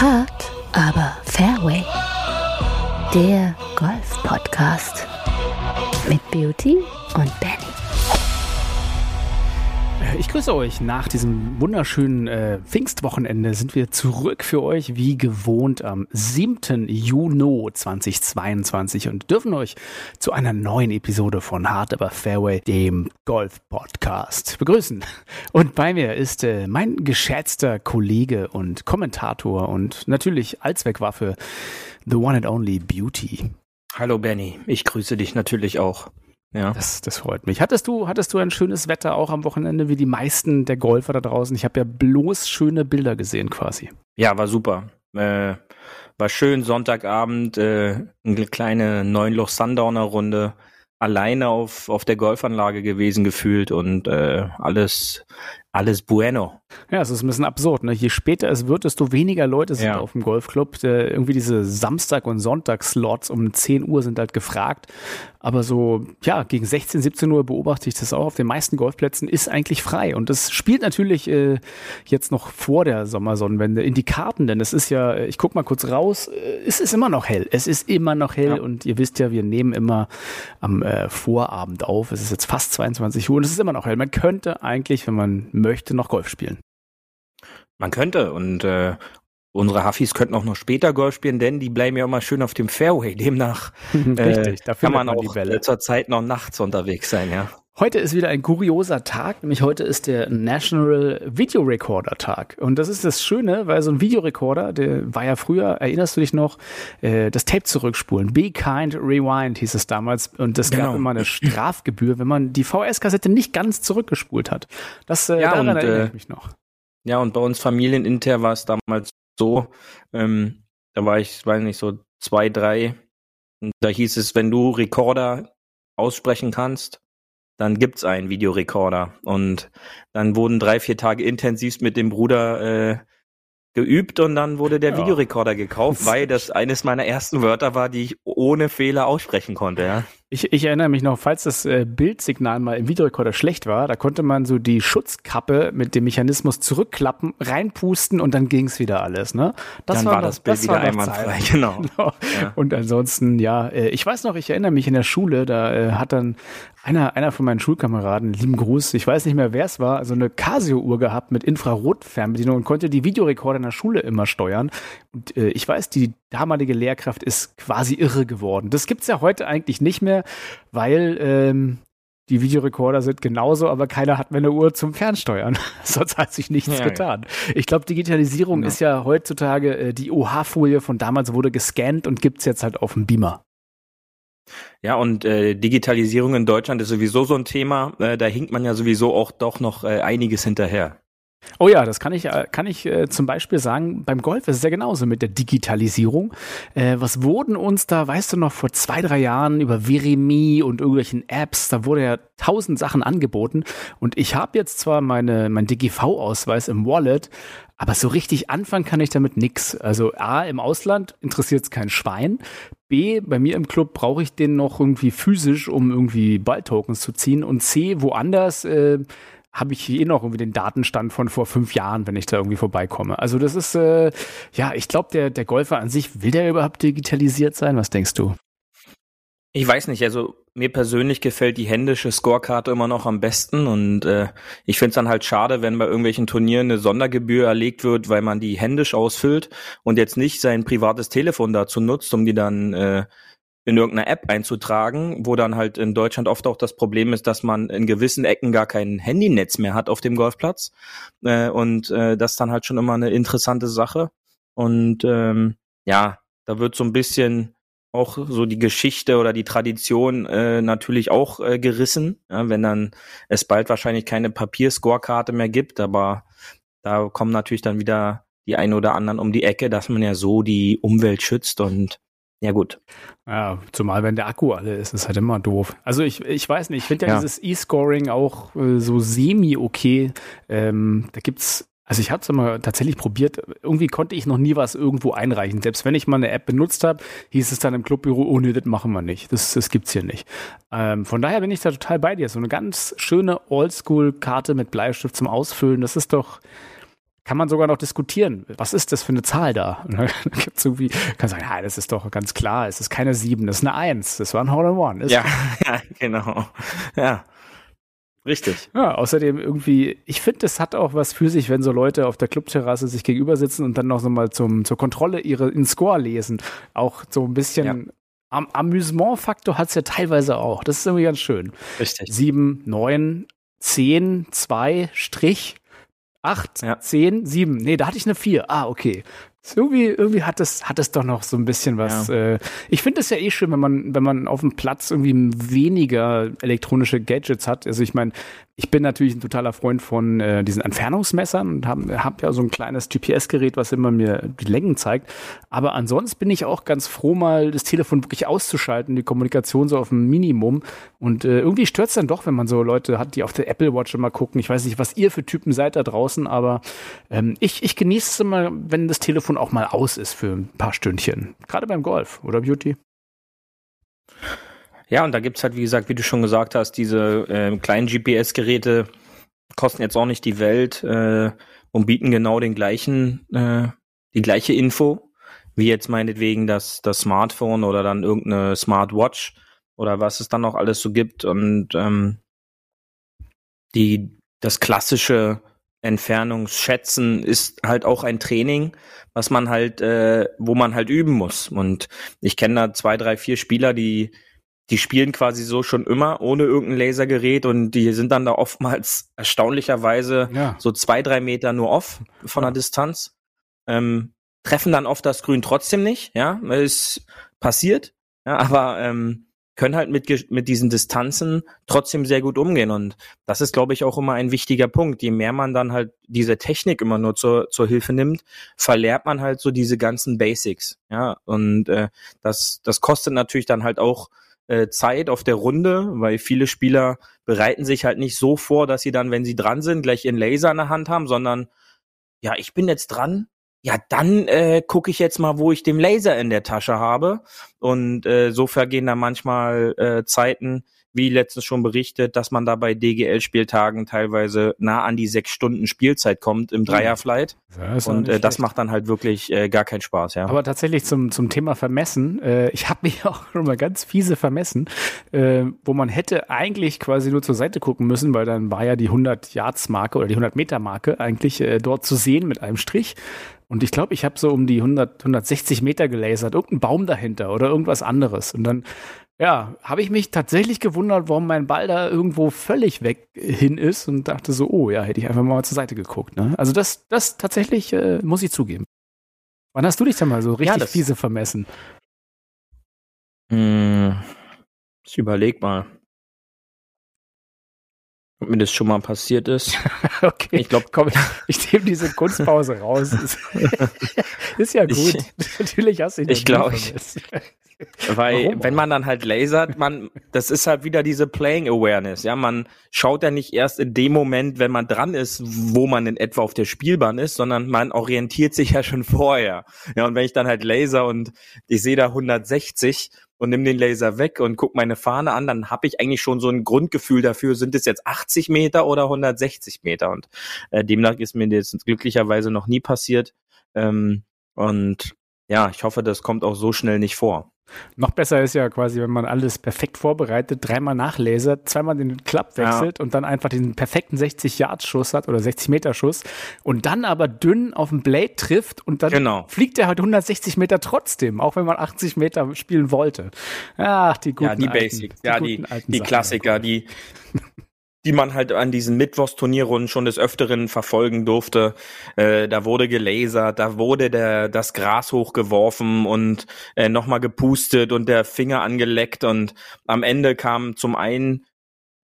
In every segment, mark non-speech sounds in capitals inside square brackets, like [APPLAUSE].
Hart, aber Fairway. Der Golf-Podcast mit Beauty und Benny. Ich grüße euch. Nach diesem wunderschönen äh, Pfingstwochenende sind wir zurück für euch wie gewohnt am 7. Juni 2022 und dürfen euch zu einer neuen Episode von Hard Aber Fairway, dem Golf-Podcast, begrüßen. Und bei mir ist äh, mein geschätzter Kollege und Kommentator und natürlich Allzweckwaffe, the one and only Beauty. Hallo Benny, ich grüße dich natürlich auch. Ja. Das, das freut mich. Hattest du, hattest du ein schönes Wetter auch am Wochenende wie die meisten der Golfer da draußen? Ich habe ja bloß schöne Bilder gesehen quasi. Ja, war super. Äh, war schön, Sonntagabend, äh, eine kleine Neunloch-Sundowner-Runde alleine auf, auf der Golfanlage gewesen gefühlt und äh, alles, alles bueno. Ja, es ist ein bisschen absurd. Ne? Je später es wird, desto weniger Leute sind ja. auf dem Golfclub. Äh, irgendwie diese Samstag- und Sonntagslots um 10 Uhr sind halt gefragt. Aber so, ja, gegen 16, 17 Uhr beobachte ich das auch. Auf den meisten Golfplätzen ist eigentlich frei. Und das spielt natürlich äh, jetzt noch vor der Sommersonnenwende in die Karten, denn es ist ja, ich guck mal kurz raus, äh, es ist immer noch hell. Es ist immer noch hell. Ja. Und ihr wisst ja, wir nehmen immer am äh, Vorabend auf. Es ist jetzt fast 22 Uhr und es ist immer noch hell. Man könnte eigentlich, wenn man möchte, noch Golf spielen. Man könnte und äh, unsere Hafis könnten auch noch später Golf spielen, denn die bleiben ja immer schön auf dem Fairway. Demnach [LAUGHS] äh, kann man auch zur Zeit noch nachts unterwegs sein, ja. Heute ist wieder ein kurioser Tag, nämlich heute ist der National Video Recorder Tag. Und das ist das Schöne, weil so ein Videorekorder, der war ja früher, erinnerst du dich noch, äh, das Tape zurückspulen. Be Kind Rewind hieß es damals. Und das genau. gab immer eine Strafgebühr, wenn man die VS-Kassette nicht ganz zurückgespult hat. Das, äh, ja, daran und, erinnere ich äh, mich noch. Ja, und bei uns familienintern war es damals so, ähm, da war ich, weiß nicht, so zwei, drei. Und da hieß es, wenn du Recorder aussprechen kannst, dann gibt's einen Videorekorder. Und dann wurden drei, vier Tage intensiv mit dem Bruder äh, geübt und dann wurde der ja. Videorekorder gekauft, [LAUGHS] weil das eines meiner ersten Wörter war, die ich ohne Fehler aussprechen konnte. Ja. Ich, ich erinnere mich noch, falls das äh, Bildsignal mal im Videorekorder schlecht war, da konnte man so die Schutzkappe mit dem Mechanismus zurückklappen, reinpusten und dann ging's wieder alles. Ne? Das dann war, war das Bild das wieder einwandfrei, [LAUGHS] genau. [LAUGHS] genau. Ja. Und ansonsten, ja, äh, ich weiß noch, ich erinnere mich in der Schule, da äh, hat dann einer, einer von meinen Schulkameraden, lieben Gruß, ich weiß nicht mehr, wer es war, so eine Casio-Uhr gehabt mit Infrarotfernbedienung und konnte die Videorekorder in der Schule immer steuern. Und äh, ich weiß, die damalige Lehrkraft ist quasi irre geworden. Das gibt's ja heute eigentlich nicht mehr, weil ähm, die Videorekorder sind genauso, aber keiner hat mehr eine Uhr zum Fernsteuern. [LAUGHS] Sonst hat sich nichts ja, getan. Ja. Ich glaube, Digitalisierung genau. ist ja heutzutage, äh, die OH-Folie von damals wurde gescannt und gibt's jetzt halt auf dem Beamer. Ja, und äh, Digitalisierung in Deutschland ist sowieso so ein Thema. Äh, da hinkt man ja sowieso auch doch noch äh, einiges hinterher. Oh ja, das kann ich, äh, kann ich äh, zum Beispiel sagen, beim Golf ist es ja genauso mit der Digitalisierung. Äh, was wurden uns da, weißt du noch, vor zwei, drei Jahren über Verimi und irgendwelchen Apps, da wurde ja tausend Sachen angeboten und ich habe jetzt zwar meine, mein DGV-Ausweis im Wallet, aber so richtig anfangen kann ich damit nix. Also A, im Ausland interessiert es kein Schwein. B, bei mir im Club brauche ich den noch irgendwie physisch, um irgendwie Balltokens zu ziehen. Und C, woanders äh, habe ich eh noch irgendwie den Datenstand von vor fünf Jahren, wenn ich da irgendwie vorbeikomme. Also das ist, äh, ja, ich glaube, der, der Golfer an sich, will der überhaupt digitalisiert sein? Was denkst du? Ich weiß nicht, also mir persönlich gefällt die händische Scorekarte immer noch am besten und äh, ich finde es dann halt schade, wenn bei irgendwelchen Turnieren eine Sondergebühr erlegt wird, weil man die händisch ausfüllt und jetzt nicht sein privates Telefon dazu nutzt, um die dann äh, in irgendeiner App einzutragen, wo dann halt in Deutschland oft auch das Problem ist, dass man in gewissen Ecken gar kein Handynetz mehr hat auf dem Golfplatz. Äh, und äh, das ist dann halt schon immer eine interessante Sache. Und ähm, ja, da wird so ein bisschen auch so die Geschichte oder die Tradition äh, natürlich auch äh, gerissen, ja, wenn dann es bald wahrscheinlich keine Papierscorekarte mehr gibt, aber da kommen natürlich dann wieder die ein oder anderen um die Ecke, dass man ja so die Umwelt schützt und ja, gut. Ja, zumal wenn der Akku alle ist, ist halt immer doof. Also ich, ich weiß nicht, ich finde ja, ja, dieses E-Scoring auch äh, so semi-okay. Ähm, da gibt's, also ich habe es immer tatsächlich probiert. Irgendwie konnte ich noch nie was irgendwo einreichen. Selbst wenn ich mal eine App benutzt habe, hieß es dann im Clubbüro, oh nee, das machen wir nicht. Das, das gibt's hier nicht. Ähm, von daher bin ich da total bei dir. So eine ganz schöne Oldschool-Karte mit Bleistift zum Ausfüllen, das ist doch kann man sogar noch diskutieren. Was ist das für eine Zahl da? [LAUGHS] da gibt's irgendwie, kann sagen, ja, das ist doch ganz klar, es ist keine 7, das ist eine 1, das war ein Hole in One. Ist ja, [LAUGHS] ja, genau. Ja. Richtig. Ja, außerdem irgendwie, ich finde, es hat auch was für sich, wenn so Leute auf der Clubterrasse sich gegenüber sitzen und dann noch so mal zum, zur Kontrolle ihre in Score lesen. Auch so ein bisschen ja. Am Amüsement-Faktor hat es ja teilweise auch. Das ist irgendwie ganz schön. Richtig. Sieben, neun, zehn, zwei, Strich, acht, ja. zehn, sieben. Nee, da hatte ich eine vier. Ah, okay. Irgendwie, irgendwie hat es, hat es doch noch so ein bisschen was. Ja. Äh, ich finde es ja eh schön, wenn man, wenn man auf dem Platz irgendwie weniger elektronische Gadgets hat. Also ich meine, ich bin natürlich ein totaler Freund von äh, diesen Entfernungsmessern und habe hab ja so ein kleines GPS-Gerät, was immer mir die Längen zeigt. Aber ansonsten bin ich auch ganz froh, mal das Telefon wirklich auszuschalten, die Kommunikation so auf ein Minimum. Und äh, irgendwie stört es dann doch, wenn man so Leute hat, die auf der Apple Watch immer gucken. Ich weiß nicht, was ihr für Typen seid da draußen, aber ähm, ich, ich genieße es immer, wenn das Telefon auch mal aus ist für ein paar Stündchen. Gerade beim Golf, oder Beauty? Ja, und da gibt's halt, wie gesagt, wie du schon gesagt hast, diese äh, kleinen GPS-Geräte kosten jetzt auch nicht die Welt äh, und bieten genau den gleichen, äh, die gleiche Info, wie jetzt meinetwegen das, das Smartphone oder dann irgendeine Smartwatch oder was es dann noch alles so gibt. Und ähm, die, das klassische Entfernungsschätzen ist halt auch ein Training, was man halt, äh, wo man halt üben muss. Und ich kenne da zwei, drei, vier Spieler, die die spielen quasi so schon immer ohne irgendein Lasergerät und die sind dann da oftmals [LAUGHS] erstaunlicherweise ja. so zwei, drei Meter nur off von der Distanz. Ähm, treffen dann oft das Grün trotzdem nicht, ja, ist passiert, ja, aber ähm, können halt mit, mit diesen Distanzen trotzdem sehr gut umgehen. Und das ist, glaube ich, auch immer ein wichtiger Punkt. Je mehr man dann halt diese Technik immer nur zur, zur Hilfe nimmt, verlernt man halt so diese ganzen Basics. Ja, und äh, das, das kostet natürlich dann halt auch äh, Zeit auf der Runde, weil viele Spieler bereiten sich halt nicht so vor, dass sie dann, wenn sie dran sind, gleich ihren Laser in der Hand haben, sondern ja, ich bin jetzt dran, ja, dann äh, gucke ich jetzt mal, wo ich den Laser in der Tasche habe. Und äh, so vergehen da manchmal äh, Zeiten, wie letztens schon berichtet, dass man da bei DGL-Spieltagen teilweise nah an die sechs Stunden Spielzeit kommt im Dreierflight. Ja, und äh, das macht dann halt wirklich äh, gar keinen Spaß, ja. Aber tatsächlich zum, zum Thema Vermessen, äh, ich habe mich [LAUGHS] auch schon mal ganz fiese vermessen, äh, wo man hätte eigentlich quasi nur zur Seite gucken müssen, weil dann war ja die 100 Yards Marke oder die 100 Meter Marke eigentlich äh, dort zu sehen mit einem Strich. Und ich glaube, ich habe so um die 100, 160 Meter gelasert, irgendein Baum dahinter oder irgendwas anderes. Und dann ja, habe ich mich tatsächlich gewundert, warum mein Ball da irgendwo völlig weg hin ist und dachte so, oh ja, hätte ich einfach mal zur Seite geguckt. Ne? Also das, das tatsächlich äh, muss ich zugeben. Wann hast du dich denn mal so richtig ja, fiese vermessen? Hm, ich überleg mal. Ob mir das schon mal passiert ist. [LAUGHS] okay, ich glaube, komm, ich nehme diese Kunstpause raus. [LAUGHS] ist ja gut. Ich, Natürlich hast du Ich glaube, ich, weil, Warum? wenn man dann halt lasert, man, das ist halt wieder diese Playing Awareness. Ja, man schaut ja nicht erst in dem Moment, wenn man dran ist, wo man in etwa auf der Spielbahn ist, sondern man orientiert sich ja schon vorher. Ja, und wenn ich dann halt laser und ich sehe da 160 und nimm den Laser weg und guck meine Fahne an, dann habe ich eigentlich schon so ein Grundgefühl dafür, sind es jetzt 80 Meter oder 160 Meter. Und äh, demnach ist mir das glücklicherweise noch nie passiert. Ähm, und ja, ich hoffe, das kommt auch so schnell nicht vor. Noch besser ist ja quasi, wenn man alles perfekt vorbereitet, dreimal nachlasert, zweimal den Klapp wechselt ja. und dann einfach den perfekten 60-Yard-Schuss hat oder 60-Meter-Schuss und dann aber dünn auf den Blade trifft und dann genau. fliegt er halt 160 Meter trotzdem, auch wenn man 80 Meter spielen wollte. Ach, die guten Ja, die Basics, ja, die, die Klassiker, die [LAUGHS] die man halt an diesen Mittwochsturnierrunden schon des Öfteren verfolgen durfte. Äh, da wurde gelasert, da wurde der, das Gras hochgeworfen und äh, nochmal gepustet und der Finger angeleckt. Und am Ende kam zum einen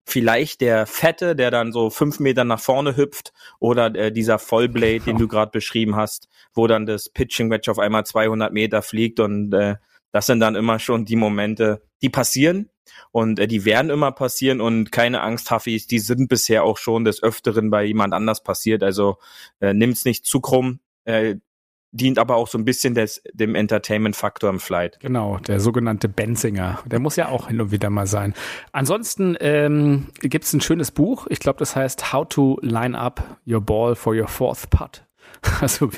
vielleicht der Fette, der dann so fünf Meter nach vorne hüpft oder äh, dieser Vollblade, den du [LAUGHS] gerade beschrieben hast, wo dann das Pitching Wedge auf einmal 200 Meter fliegt. Und äh, das sind dann immer schon die Momente, die passieren und äh, die werden immer passieren und keine Angst, Huffis, die sind bisher auch schon des Öfteren bei jemand anders passiert. Also äh, nimm's nicht zu krumm. Äh, dient aber auch so ein bisschen des, dem Entertainment-Faktor im Flight. Genau, der sogenannte Benzinger. Der muss ja auch hin und wieder mal sein. Ansonsten ähm, gibt es ein schönes Buch. Ich glaube, das heißt How to Line Up Your Ball for Your Fourth Putt. [LAUGHS] Also,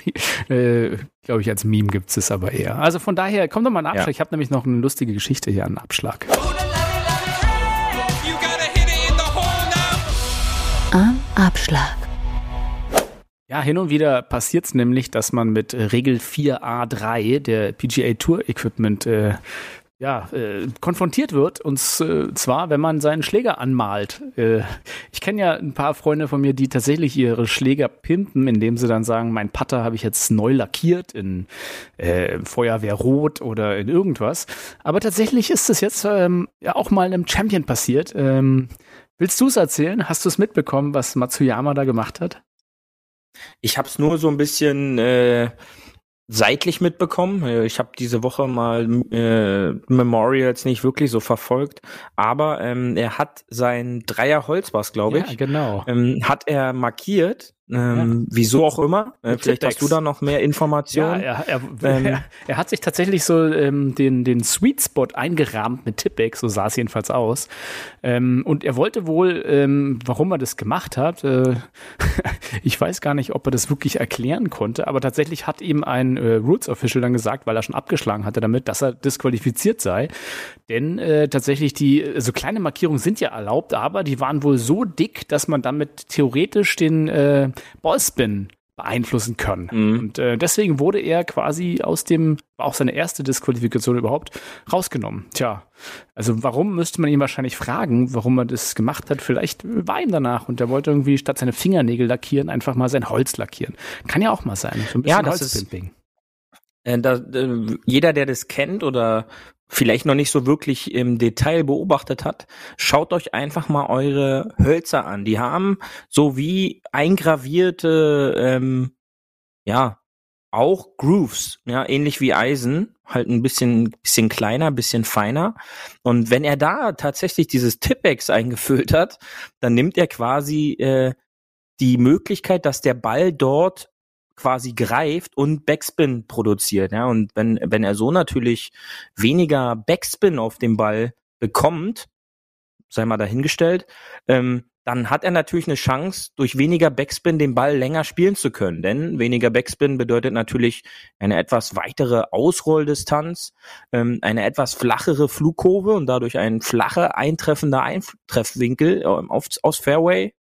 äh, glaube ich, als Meme gibt es aber eher. Also von daher, komm doch mal einen Abschlag. Ja. Ich habe nämlich noch eine lustige Geschichte hier, einen Abschlag. Am Abschlag. Ja, hin und wieder passiert es nämlich, dass man mit Regel 4a3 der PGA Tour Equipment äh, ja, äh, konfrontiert wird. Und äh, zwar, wenn man seinen Schläger anmalt. Äh, ich kenne ja ein paar Freunde von mir, die tatsächlich ihre Schläger pimpen, indem sie dann sagen, mein Putter habe ich jetzt neu lackiert in äh, Feuerwehrrot oder in irgendwas. Aber tatsächlich ist es jetzt ähm, ja auch mal einem Champion passiert. Ähm, willst du es erzählen? Hast du es mitbekommen, was Matsuyama da gemacht hat? Ich habe es nur so ein bisschen äh, seitlich mitbekommen. Äh, ich habe diese Woche mal äh, Memorials nicht wirklich so verfolgt, aber ähm, er hat sein Dreier Holz was, glaube ich. Ja, genau. Ähm, hat er markiert ähm, ja. Wieso auch immer. Äh, vielleicht hast du da noch mehr Informationen. Ja, er, er, [LAUGHS] ähm, er, er, hat sich tatsächlich so ähm, den, den Sweet Spot eingerahmt mit Tippex, so sah es jedenfalls aus. Ähm, und er wollte wohl, ähm, warum er das gemacht hat, äh, [LAUGHS] ich weiß gar nicht, ob er das wirklich erklären konnte, aber tatsächlich hat ihm ein äh, Rules Official dann gesagt, weil er schon abgeschlagen hatte damit, dass er disqualifiziert sei. Denn äh, tatsächlich die, so also kleine Markierungen sind ja erlaubt, aber die waren wohl so dick, dass man damit theoretisch den Ballspin beeinflussen können. Mhm. Und äh, deswegen wurde er quasi aus dem, war auch seine erste Disqualifikation überhaupt, rausgenommen. Tja, also warum müsste man ihn wahrscheinlich fragen, warum er das gemacht hat? Vielleicht war ihm danach und er wollte irgendwie statt seine Fingernägel lackieren, einfach mal sein Holz lackieren. Kann ja auch mal sein. So ein bisschen ja, das Holzpimping. Ist äh, da, äh, jeder, der das kennt oder vielleicht noch nicht so wirklich im Detail beobachtet hat, schaut euch einfach mal eure Hölzer an. Die haben so wie eingravierte, ähm, ja, auch Grooves, ja, ähnlich wie Eisen, halt ein bisschen, bisschen kleiner, bisschen feiner. Und wenn er da tatsächlich dieses Tippex eingefüllt hat, dann nimmt er quasi äh, die Möglichkeit, dass der Ball dort quasi greift und Backspin produziert. Ja, und wenn, wenn er so natürlich weniger Backspin auf dem Ball bekommt, sei mal dahingestellt, ähm, dann hat er natürlich eine Chance, durch weniger Backspin den Ball länger spielen zu können. Denn weniger Backspin bedeutet natürlich eine etwas weitere Ausrolldistanz, ähm, eine etwas flachere Flugkurve und dadurch ein flacher eintreffender Eintreffwinkel ähm, aufs, aufs Fairway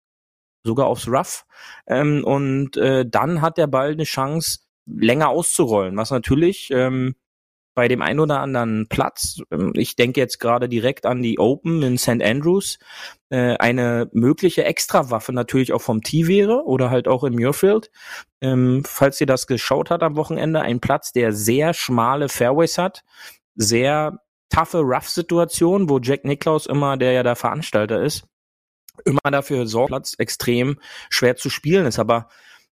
sogar aufs Rough. Ähm, und äh, dann hat der Ball eine Chance, länger auszurollen, was natürlich ähm, bei dem ein oder anderen Platz, ähm, ich denke jetzt gerade direkt an die Open in St. Andrews, äh, eine mögliche Extrawaffe natürlich auch vom Tee wäre oder halt auch in Muirfield. Ähm, falls ihr das geschaut hat am Wochenende, ein Platz, der sehr schmale Fairways hat, sehr taffe Rough-Situation, wo Jack Nicklaus immer, der ja der Veranstalter ist, immer dafür sorgt, Platz extrem schwer zu spielen ist. Aber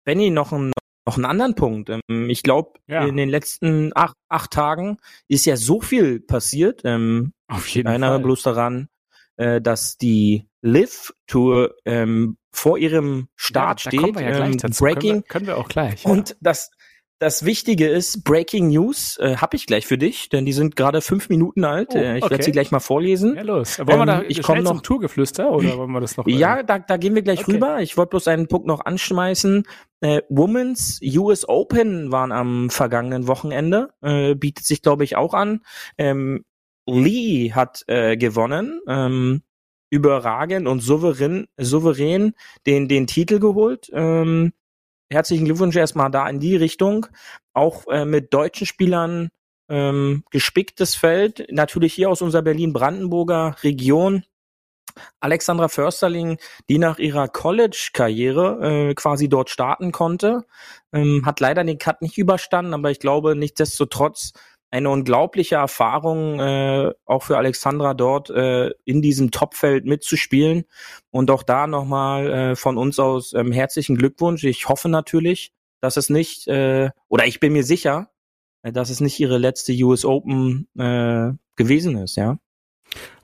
Benny, noch ein noch einen anderen Punkt. Ähm, ich glaube, ja. in den letzten acht, acht Tagen ist ja so viel passiert. Ähm, Auf jeden ich erinnere Fall. bloß daran, äh, dass die Live Tour ähm, vor ihrem Start ja, steht. Ja ähm, Breaking. Können wir, können wir auch gleich. Ja. Und das das Wichtige ist, Breaking News äh, habe ich gleich für dich, denn die sind gerade fünf Minuten alt. Oh, äh, ich okay. werde sie gleich mal vorlesen. Ja, los. Wollen wir da ähm, ich komme noch zum Tourgeflüster oder wollen wir das noch? Ja, da, da gehen wir gleich okay. rüber. Ich wollte bloß einen Punkt noch anschmeißen. Äh, Women's US Open waren am vergangenen Wochenende. Äh, bietet sich, glaube ich, auch an. Ähm, Lee hat äh, gewonnen. Ähm, überragend und souverän, souverän den, den Titel geholt. Ähm, herzlichen Glückwunsch erstmal da in die Richtung. Auch äh, mit deutschen Spielern ähm, gespicktes Feld. Natürlich hier aus unserer Berlin-Brandenburger Region. Alexandra Försterling, die nach ihrer College-Karriere äh, quasi dort starten konnte, ähm, hat leider den Cut nicht überstanden, aber ich glaube, nichtsdestotrotz eine unglaubliche Erfahrung, äh, auch für Alexandra dort äh, in diesem Topfeld mitzuspielen. Und auch da nochmal äh, von uns aus ähm, herzlichen Glückwunsch. Ich hoffe natürlich, dass es nicht, äh, oder ich bin mir sicher, äh, dass es nicht ihre letzte US Open äh, gewesen ist, ja.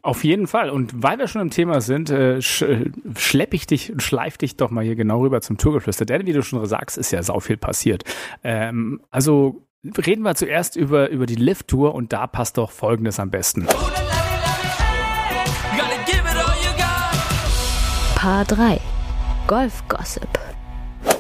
Auf jeden Fall. Und weil wir schon im Thema sind, äh, sch schlepp ich dich und schleif dich doch mal hier genau rüber zum Tourgeflüster. Denn wie du schon sagst, ist ja sau viel passiert. Ähm, also Reden wir zuerst über, über die Lift-Tour und da passt doch Folgendes am besten. Paar 3 Golf Gossip.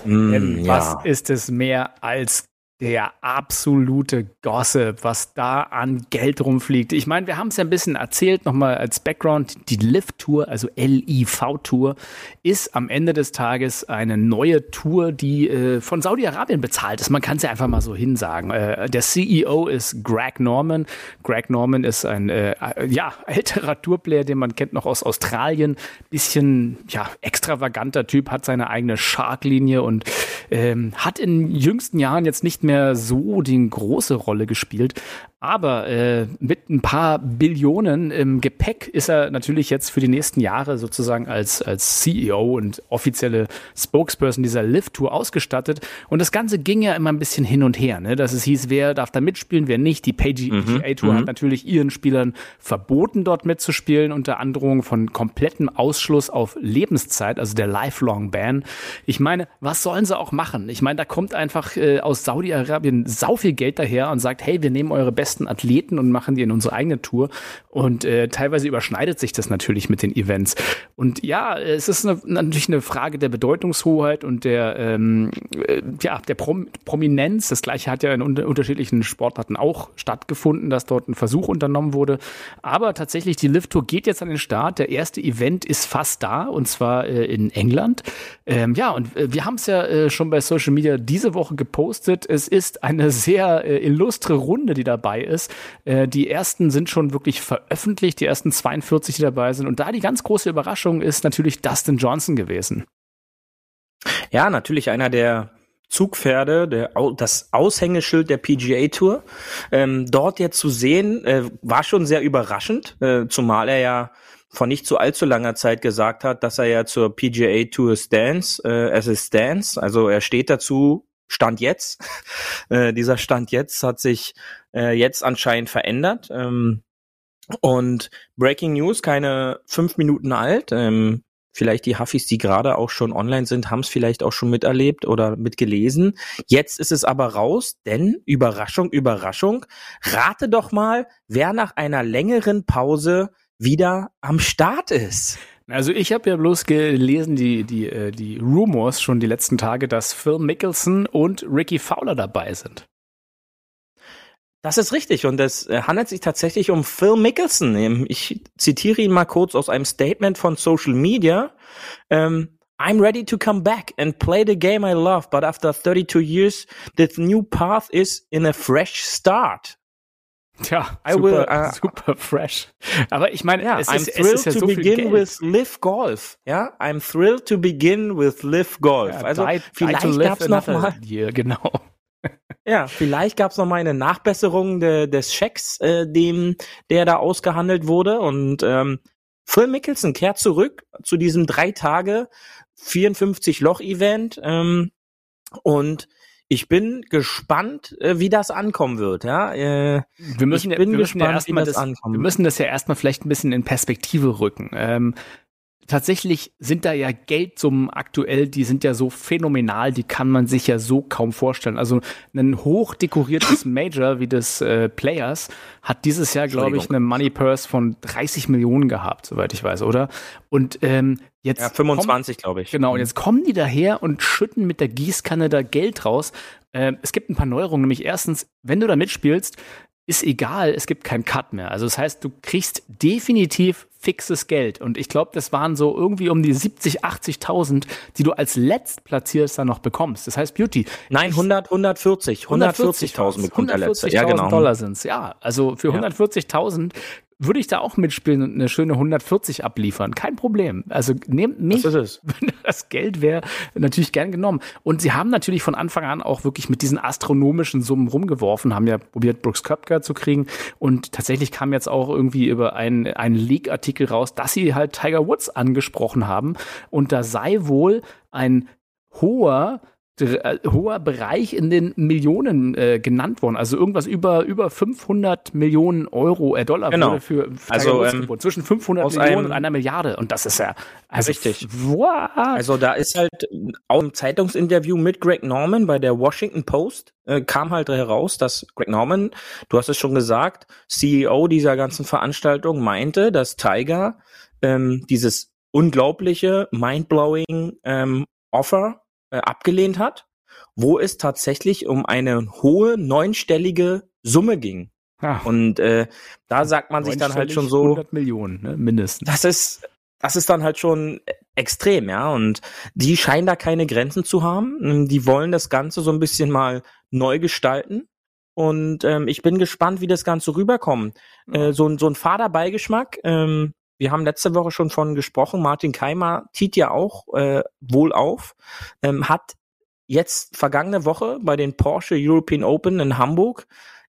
Mm, Denn was ja. ist es mehr als der absolute Gossip, was da an Geld rumfliegt. Ich meine, wir haben es ja ein bisschen erzählt, nochmal als Background. Die Live-Tour, also L-I-V-Tour, ist am Ende des Tages eine neue Tour, die äh, von Saudi-Arabien bezahlt ist. Man kann es ja einfach mal so hinsagen. Äh, der CEO ist Greg Norman. Greg Norman ist ein äh, ja, älterer Tourplayer, den man kennt noch aus Australien. Bisschen ja, extravaganter Typ, hat seine eigene Shark-Linie und ähm, hat in jüngsten Jahren jetzt nicht mehr mehr so die große Rolle gespielt. Aber äh, mit ein paar Billionen im Gepäck ist er natürlich jetzt für die nächsten Jahre sozusagen als, als CEO und offizielle Spokesperson dieser Lift-Tour ausgestattet. Und das Ganze ging ja immer ein bisschen hin und her, ne? dass es hieß, wer darf da mitspielen, wer nicht. Die PGA-Tour mhm, hat mhm. natürlich ihren Spielern verboten, dort mitzuspielen, unter Androhung von komplettem Ausschluss auf Lebenszeit, also der Lifelong Ban. Ich meine, was sollen sie auch machen? Ich meine, da kommt einfach äh, aus Saudi-Arabien sau viel Geld daher und sagt, hey, wir nehmen eure besten Athleten und machen die in unsere eigene Tour. Und äh, teilweise überschneidet sich das natürlich mit den Events. Und ja, es ist eine, natürlich eine Frage der Bedeutungshoheit und der, ähm, äh, ja, der Prom Prominenz. Das gleiche hat ja in un unterschiedlichen Sportarten auch stattgefunden, dass dort ein Versuch unternommen wurde. Aber tatsächlich, die Lift Tour geht jetzt an den Start. Der erste Event ist fast da und zwar äh, in England. Ähm, ja, und äh, wir haben es ja äh, schon bei Social Media diese Woche gepostet. Es ist eine sehr äh, illustre Runde, die dabei ist. Äh, die ersten sind schon wirklich veröffentlicht, die ersten 42, die dabei sind. Und da die ganz große Überraschung ist natürlich Dustin Johnson gewesen. Ja, natürlich einer der Zugpferde, der, das Aushängeschild der PGA Tour. Ähm, dort jetzt zu sehen, äh, war schon sehr überraschend, äh, zumal er ja vor nicht zu allzu langer Zeit gesagt hat, dass er ja zur PGA Tour stands, äh, as it stands, also er steht dazu, Stand jetzt. [LAUGHS] Äh, dieser Stand jetzt hat sich äh, jetzt anscheinend verändert. Ähm, und Breaking News, keine fünf Minuten alt. Ähm, vielleicht die Huffis, die gerade auch schon online sind, haben es vielleicht auch schon miterlebt oder mitgelesen. Jetzt ist es aber raus, denn Überraschung, Überraschung, rate doch mal, wer nach einer längeren Pause wieder am Start ist. Also ich habe ja bloß gelesen, die, die, äh, die Rumors schon die letzten Tage, dass Phil Mickelson und Ricky Fowler dabei sind. Das ist richtig und es äh, handelt sich tatsächlich um Phil Mickelson. Ähm, ich zitiere ihn mal kurz aus einem Statement von Social Media. Ähm, I'm ready to come back and play the game I love, but after 32 years, the new path is in a fresh start. Tja, I super, will, uh, super fresh. Aber ich meine, ja, es, I'm ist, thrilled es ist ja to so begin with Live Golf. Ja, I'm thrilled to begin with Live Golf. Ja, also die, vielleicht die gab's noch mal, year, genau. Ja, vielleicht gab's noch mal eine Nachbesserung de, des Schecks, äh, dem der da ausgehandelt wurde. Und ähm, Phil Mickelson kehrt zurück zu diesem drei Tage 54 Loch Event ähm, und ich bin gespannt, äh, wie das ankommen wird. Ja, äh, wir müssen, ich bin wir gespannt, müssen ja wie das, das ankommt. Wir müssen das ja erstmal vielleicht ein bisschen in Perspektive rücken. Ähm, tatsächlich sind da ja Geldsummen aktuell, die sind ja so phänomenal, die kann man sich ja so kaum vorstellen. Also ein hochdekoriertes [COUGHS] Major wie das äh, Players hat dieses Jahr, glaube ich, eine Money Purse von 30 Millionen gehabt, soweit ich weiß, oder? Und ähm, Jetzt ja, 25, glaube ich. Genau, und jetzt kommen die daher und schütten mit der Gießkanne da Geld raus. Äh, es gibt ein paar Neuerungen, nämlich erstens, wenn du da mitspielst, ist egal, es gibt keinen Cut mehr. Also das heißt, du kriegst definitiv fixes Geld. Und ich glaube, das waren so irgendwie um die 70, 80.000, die du als Letztplatzierter noch bekommst. Das heißt Beauty. Nein, 100, 140. 140.000 bekommt 140 der Letzte. Ja, genau. Dollar sind's. Ja, also für ja. 140.000 würde ich da auch mitspielen und eine schöne 140 abliefern. Kein Problem. Also nehmt mich, das [LAUGHS] wenn das Geld wäre, natürlich gern genommen. Und sie haben natürlich von Anfang an auch wirklich mit diesen astronomischen Summen rumgeworfen, haben ja probiert, Brooks Köpker zu kriegen. Und tatsächlich kam jetzt auch irgendwie über einen, einen Leak-Artikel raus, dass sie halt Tiger Woods angesprochen haben. Und da sei wohl ein hoher hoher Bereich in den Millionen äh, genannt worden. Also irgendwas über, über 500 Millionen Euro, äh, Dollar genau. wurde für, für also, ähm, zwischen 500 Millionen und einer Milliarde. Und das ist ja also, richtig. What? Also da ist halt auch im Zeitungsinterview mit Greg Norman bei der Washington Post äh, kam halt heraus, dass Greg Norman, du hast es schon gesagt, CEO dieser ganzen Veranstaltung meinte, dass Tiger ähm, dieses unglaubliche, mindblowing ähm, Offer äh, abgelehnt hat, wo es tatsächlich um eine hohe neunstellige Summe ging. Ja. Und äh, da sagt man sich dann halt schon so 100 Millionen ne, mindestens. Das ist das ist dann halt schon extrem, ja. Und die scheinen da keine Grenzen zu haben. Die wollen das Ganze so ein bisschen mal neu gestalten. Und ähm, ich bin gespannt, wie das Ganze rüberkommt. Äh, so, so ein Faderbeigeschmack. Ähm, wir haben letzte Woche schon von gesprochen. Martin Keimer tiet ja auch äh, wohl auf. Ähm, hat jetzt vergangene Woche bei den Porsche European Open in Hamburg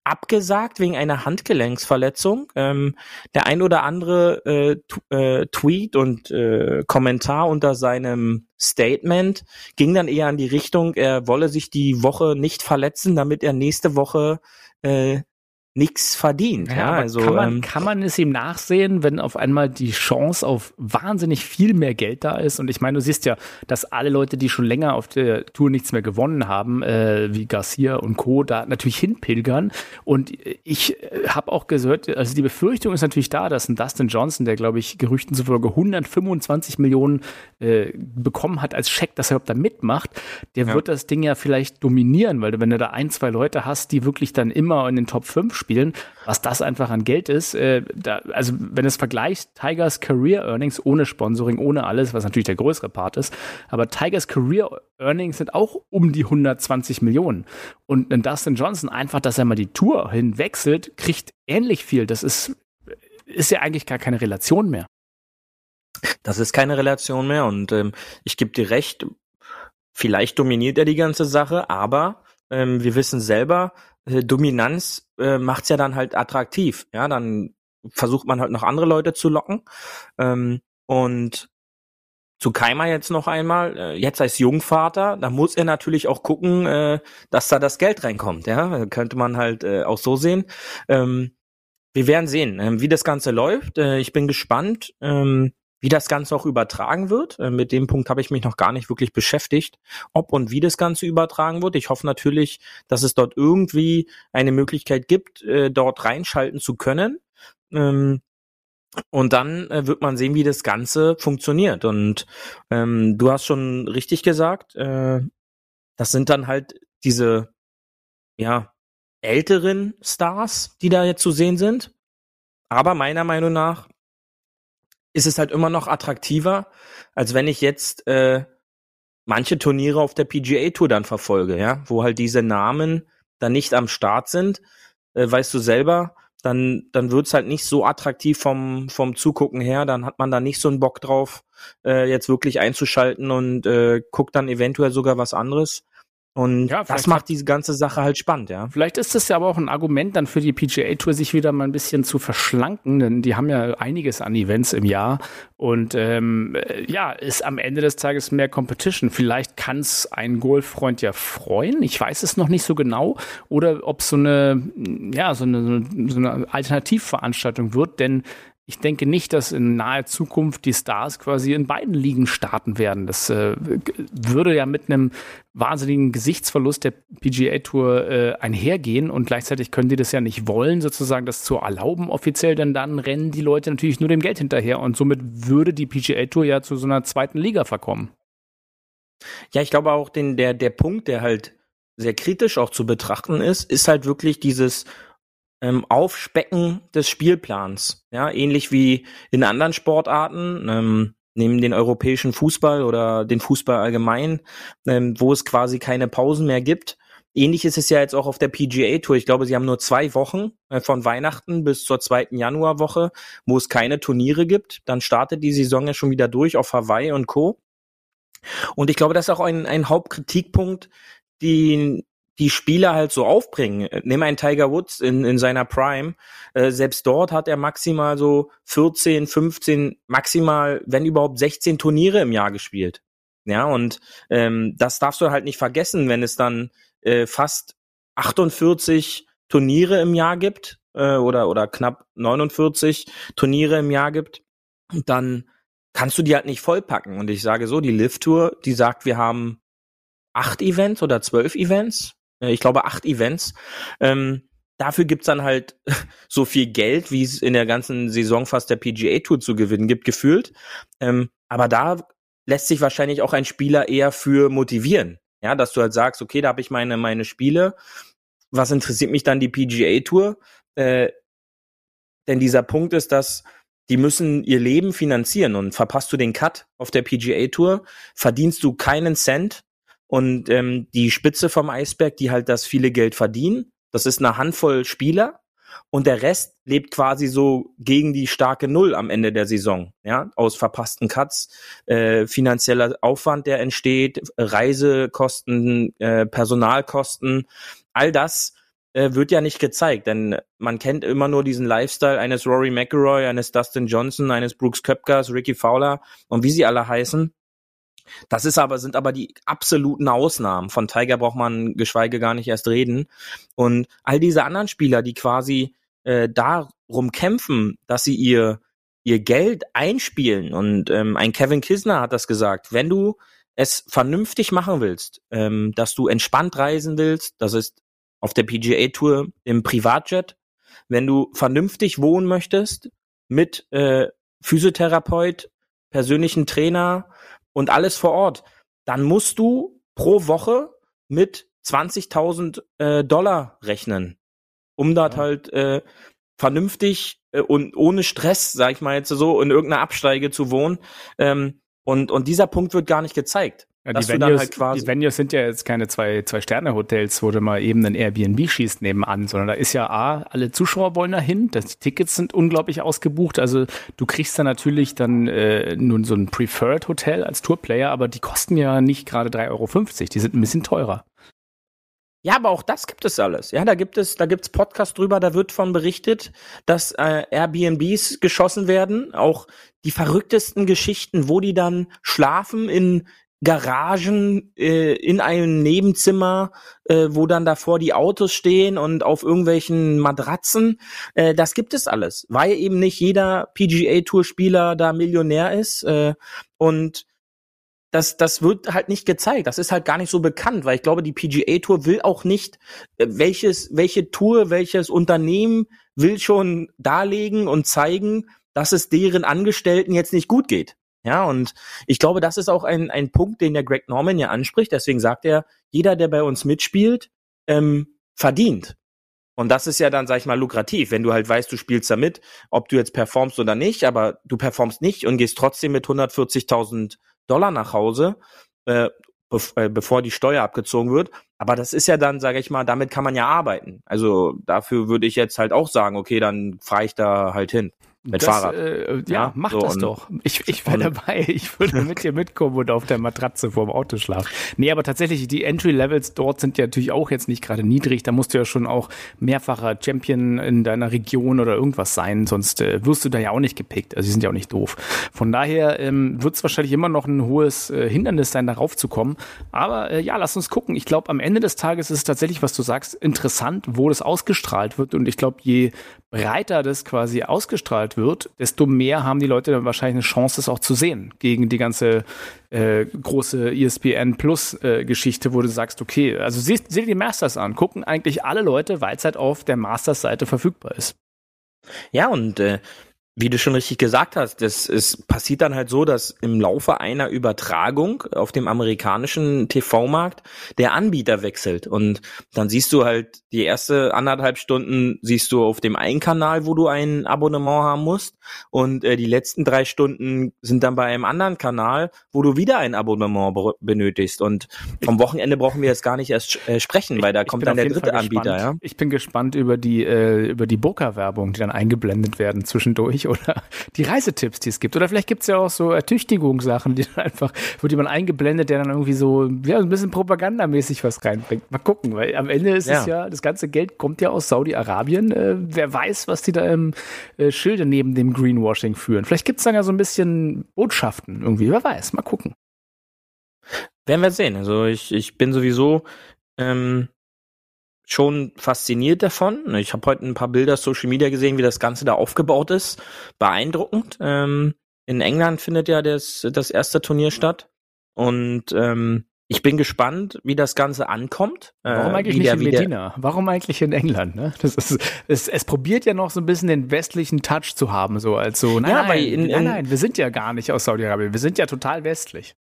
abgesagt wegen einer Handgelenksverletzung. Ähm, der ein oder andere äh, äh, Tweet und äh, Kommentar unter seinem Statement ging dann eher in die Richtung, er wolle sich die Woche nicht verletzen, damit er nächste Woche äh, nichts verdient. Ja, ja also kann man, ähm, kann man es ihm nachsehen, wenn auf einmal die Chance auf wahnsinnig viel mehr Geld da ist? Und ich meine, du siehst ja, dass alle Leute, die schon länger auf der Tour nichts mehr gewonnen haben, äh, wie Garcia und Co., da natürlich hinpilgern. Und ich äh, habe auch gehört, also die Befürchtung ist natürlich da, dass ein Dustin Johnson, der glaube ich Gerüchten zufolge 125 Millionen äh, bekommen hat als Scheck, dass er überhaupt da mitmacht, der ja. wird das Ding ja vielleicht dominieren, weil wenn du da ein, zwei Leute hast, die wirklich dann immer in den Top 5 spielen, spielen, was das einfach an Geld ist. Äh, da, also wenn es vergleicht, Tigers Career Earnings ohne Sponsoring, ohne alles, was natürlich der größere Part ist, aber Tigers Career Earnings sind auch um die 120 Millionen. Und ein Dustin Johnson einfach, dass er mal die Tour hinwechselt, kriegt ähnlich viel. Das ist, ist ja eigentlich gar keine Relation mehr. Das ist keine Relation mehr und ähm, ich gebe dir recht, vielleicht dominiert er die ganze Sache, aber ähm, wir wissen selber, äh, Dominanz äh, macht's ja dann halt attraktiv. Ja, dann versucht man halt noch andere Leute zu locken. Ähm, und zu Keimer jetzt noch einmal, äh, jetzt als Jungvater, da muss er natürlich auch gucken, äh, dass da das Geld reinkommt. Ja, könnte man halt äh, auch so sehen. Ähm, wir werden sehen, äh, wie das Ganze läuft. Äh, ich bin gespannt. Wie das Ganze auch übertragen wird. Äh, mit dem Punkt habe ich mich noch gar nicht wirklich beschäftigt, ob und wie das Ganze übertragen wird. Ich hoffe natürlich, dass es dort irgendwie eine Möglichkeit gibt, äh, dort reinschalten zu können. Ähm, und dann äh, wird man sehen, wie das Ganze funktioniert. Und ähm, du hast schon richtig gesagt, das sind dann halt diese, ja, älteren Stars, die da jetzt zu sehen sind. Aber meiner Meinung nach ist es halt immer noch attraktiver, als wenn ich jetzt äh, manche Turniere auf der PGA Tour dann verfolge, ja, wo halt diese Namen dann nicht am Start sind, äh, weißt du selber, dann, dann wird's halt nicht so attraktiv vom, vom Zugucken her, dann hat man da nicht so einen Bock drauf, äh, jetzt wirklich einzuschalten und äh, guckt dann eventuell sogar was anderes. Und ja, das macht diese ganze Sache halt spannend, ja. Vielleicht ist das ja aber auch ein Argument dann für die PGA Tour, sich wieder mal ein bisschen zu verschlanken, denn die haben ja einiges an Events im Jahr und ähm, äh, ja, ist am Ende des Tages mehr Competition. Vielleicht kann es ein Golffreund ja freuen. Ich weiß es noch nicht so genau. Oder ob so eine, ja, so eine, so eine Alternativveranstaltung wird, denn ich denke nicht, dass in naher Zukunft die Stars quasi in beiden Ligen starten werden. Das äh, würde ja mit einem wahnsinnigen Gesichtsverlust der PGA Tour äh, einhergehen und gleichzeitig können die das ja nicht wollen, sozusagen das zu erlauben offiziell, denn dann rennen die Leute natürlich nur dem Geld hinterher und somit würde die PGA Tour ja zu so einer zweiten Liga verkommen. Ja, ich glaube auch den, der, der Punkt, der halt sehr kritisch auch zu betrachten ist, ist halt wirklich dieses ähm, Aufspecken des Spielplans. Ja, ähnlich wie in anderen Sportarten, ähm, neben den europäischen Fußball oder den Fußball allgemein, ähm, wo es quasi keine Pausen mehr gibt. Ähnlich ist es ja jetzt auch auf der PGA Tour. Ich glaube, sie haben nur zwei Wochen äh, von Weihnachten bis zur zweiten Januarwoche, wo es keine Turniere gibt. Dann startet die Saison ja schon wieder durch auf Hawaii und Co. Und ich glaube, das ist auch ein, ein Hauptkritikpunkt, den die Spieler halt so aufbringen. Nimm einen Tiger Woods in, in seiner Prime. Äh, selbst dort hat er maximal so 14, 15, maximal, wenn überhaupt 16 Turniere im Jahr gespielt. Ja, und ähm, das darfst du halt nicht vergessen, wenn es dann äh, fast 48 Turniere im Jahr gibt äh, oder, oder knapp 49 Turniere im Jahr gibt, dann kannst du die halt nicht vollpacken. Und ich sage so, die Live Tour, die sagt, wir haben acht Events oder zwölf Events äh, ich glaube, acht Events. Ähm, dafür gibt's dann halt [LAUGHS] so viel Geld, wie es in der ganzen Saison fast der PGA Tour zu gewinnen gibt, gefühlt. Ähm, aber da lässt sich wahrscheinlich auch ein Spieler eher für motivieren. Ja, dass du halt sagst, okay, da habe ich meine, meine Spiele. Was interessiert mich dann die PGA Tour? Äh, denn dieser Punkt ist, dass die müssen ihr Leben finanzieren und verpasst du den Cut auf der PGA Tour, verdienst du keinen Cent und ähm, die Spitze vom Eisberg, die halt das viele Geld verdienen, das ist eine Handvoll Spieler und der Rest lebt quasi so gegen die starke Null am Ende der Saison, ja, aus verpassten Cuts, äh, finanzieller Aufwand, der entsteht, Reisekosten, äh, Personalkosten, all das äh, wird ja nicht gezeigt, denn man kennt immer nur diesen Lifestyle eines Rory McIlroy, eines Dustin Johnson, eines Brooks Köpkers, Ricky Fowler und wie sie alle heißen. Das ist aber, sind aber die absoluten Ausnahmen. Von Tiger braucht man geschweige gar nicht erst reden. Und all diese anderen Spieler, die quasi äh, darum kämpfen, dass sie ihr, ihr Geld einspielen. Und ähm, ein Kevin Kisner hat das gesagt, wenn du es vernünftig machen willst, ähm, dass du entspannt reisen willst, das ist auf der PGA Tour im Privatjet, wenn du vernünftig wohnen möchtest, mit äh, Physiotherapeut, persönlichen Trainer und alles vor Ort, dann musst du pro Woche mit 20.000 äh, Dollar rechnen, um dort ja. halt äh, vernünftig äh, und ohne Stress, sag ich mal jetzt so, in irgendeiner Absteige zu wohnen. Ähm, und, und dieser Punkt wird gar nicht gezeigt. Ja, die, Venues, halt quasi die Venues sind ja jetzt keine zwei, zwei Sterne-Hotels, wo du mal eben ein Airbnb schießt nebenan, sondern da ist ja A, alle Zuschauer wollen da hin, die Tickets sind unglaublich ausgebucht, also du kriegst da natürlich dann äh, nun so ein Preferred Hotel als Tourplayer, aber die kosten ja nicht gerade 3,50 Euro, die sind ein bisschen teurer. Ja, aber auch das gibt es alles. Ja, da gibt es, da gibt's Podcasts drüber, da wird von berichtet, dass äh, Airbnbs geschossen werden, auch die verrücktesten Geschichten, wo die dann schlafen in Garagen äh, in einem Nebenzimmer, äh, wo dann davor die Autos stehen und auf irgendwelchen Matratzen. Äh, das gibt es alles, weil eben nicht jeder PGA-Tour-Spieler da Millionär ist. Äh, und das, das wird halt nicht gezeigt. Das ist halt gar nicht so bekannt, weil ich glaube, die PGA Tour will auch nicht, äh, welches, welche Tour, welches Unternehmen will schon darlegen und zeigen, dass es deren Angestellten jetzt nicht gut geht. Ja, und ich glaube, das ist auch ein, ein Punkt, den der Greg Norman ja anspricht. Deswegen sagt er, jeder, der bei uns mitspielt, ähm, verdient. Und das ist ja dann, sag ich mal, lukrativ, wenn du halt weißt, du spielst da mit, ob du jetzt performst oder nicht, aber du performst nicht und gehst trotzdem mit 140.000 Dollar nach Hause, äh, äh, bevor die Steuer abgezogen wird. Aber das ist ja dann, sage ich mal, damit kann man ja arbeiten. Also dafür würde ich jetzt halt auch sagen, okay, dann fahre ich da halt hin. Mit das, Fahrrad. Äh, ja, ja, mach so das doch. Ich, ich wäre dabei. Ich würde mit dir mitkommen und auf der Matratze vorm Auto schlafen. Nee, aber tatsächlich, die Entry-Levels dort sind ja natürlich auch jetzt nicht gerade niedrig. Da musst du ja schon auch mehrfacher Champion in deiner Region oder irgendwas sein, sonst äh, wirst du da ja auch nicht gepickt. Also sie sind ja auch nicht doof. Von daher ähm, wird es wahrscheinlich immer noch ein hohes äh, Hindernis sein, darauf zu kommen. Aber äh, ja, lass uns gucken. Ich glaube, am Ende des Tages ist es tatsächlich, was du sagst, interessant, wo das ausgestrahlt wird. Und ich glaube, je breiter das quasi ausgestrahlt wird, desto mehr haben die Leute dann wahrscheinlich eine Chance, das auch zu sehen gegen die ganze äh, große ESPN Plus äh, Geschichte, wo du sagst, okay, also sieh, sieh dir die Masters an, gucken eigentlich alle Leute, weil es halt auf der Masters Seite verfügbar ist. Ja, und äh, wie du schon richtig gesagt hast, das ist, passiert dann halt so, dass im Laufe einer Übertragung auf dem amerikanischen TV-Markt der Anbieter wechselt. Und dann siehst du halt die erste anderthalb Stunden siehst du auf dem einen Kanal, wo du ein Abonnement haben musst. Und äh, die letzten drei Stunden sind dann bei einem anderen Kanal, wo du wieder ein Abonnement benötigst. Und vom Wochenende brauchen wir jetzt gar nicht erst äh, sprechen, weil da ich kommt dann der dritte Anbieter. Ja? Ich bin gespannt über die, äh, über die Burka-Werbung, die dann eingeblendet werden zwischendurch [LAUGHS] oder die Reisetipps, die es gibt. Oder vielleicht gibt es ja auch so Ertüchtigungssachen, die dann einfach, wird jemand eingeblendet, der dann irgendwie so, ja, ein bisschen propagandamäßig was reinbringt. Mal gucken, weil am Ende ist ja. es ja, das ganze Geld kommt ja aus Saudi-Arabien. Äh, wer weiß, was die da im äh, Schilde neben dem Greenwashing führen. Vielleicht gibt es dann ja so ein bisschen Botschaften irgendwie, wer weiß, mal gucken. Werden wir sehen. Also ich, ich bin sowieso ähm, schon fasziniert davon. Ich habe heute ein paar Bilder Social Media gesehen, wie das Ganze da aufgebaut ist. Beeindruckend. Ähm, in England findet ja das, das erste Turnier statt. Und ähm, ich bin gespannt, wie das Ganze ankommt. Warum äh, eigentlich wie nicht der, in Medina? Warum eigentlich in England? Ne? Das ist, es, es probiert ja noch so ein bisschen den westlichen Touch zu haben, so als so, nein, Ja, nein, in- nein, in- nein, wir sind ja gar nicht aus Saudi-Arabien, wir sind ja total westlich.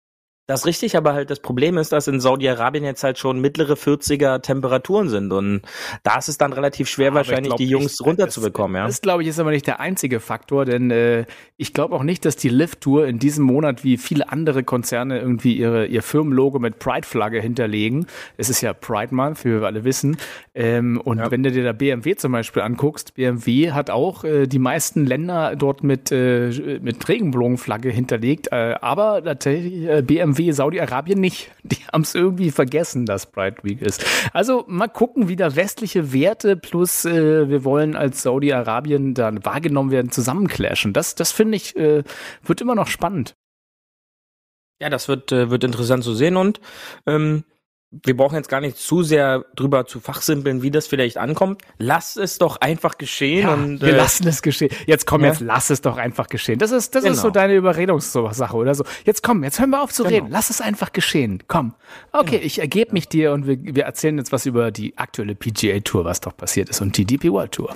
Das ist richtig, aber halt das Problem ist, dass in Saudi-Arabien jetzt halt schon mittlere 40er Temperaturen sind und da ist es dann relativ schwer, Aber ich wahrscheinlich glaub die Jungs nicht, runterzubekommen, ja. Das, glaube ich, ist aber nicht der einzige Faktor, denn äh, ich glaube auch nicht, dass die Lift-Tour in diesem Monat wie viele andere Konzerne irgendwie ihre, ihr Firmenlogo mit Pride-Flagge hinterlegen. Es ist ja Pride Month, wie wir alle wissen. Ähm, und Ja. wenn du dir da BMW zum Beispiel anguckst, BMW hat auch äh, die meisten Länder dort mit, äh, mit Regenbogenflagge hinterlegt, äh, aber tatsächlich äh, BMW Saudi-Arabien nicht. [LAUGHS] Die haben es irgendwie vergessen, dass Pride Week ist. Also mal gucken, wie da westliche Werte plus äh, wir wollen als Saudi-Arabien dann wahrgenommen werden, zusammenclashen. Das, das finde ich, äh, wird immer noch spannend. Ja, das wird, äh, wird interessant zu sehen und ähm, wir brauchen jetzt gar nicht zu sehr drüber zu fachsimpeln, wie das vielleicht ankommt. Lass es doch einfach geschehen Ja, und wir äh, lassen es geschehen. Jetzt komm, ja. jetzt lass es doch einfach geschehen. Das ist, das ist so Genau. deine Überredungssache oder so. Jetzt komm, jetzt hören wir auf zu Genau. reden. Lass es einfach geschehen. Komm. Okay, ich ergebe mich dir und wir, wir erzählen jetzt was über die aktuelle PGA Tour, was doch passiert ist und die DP World Tour.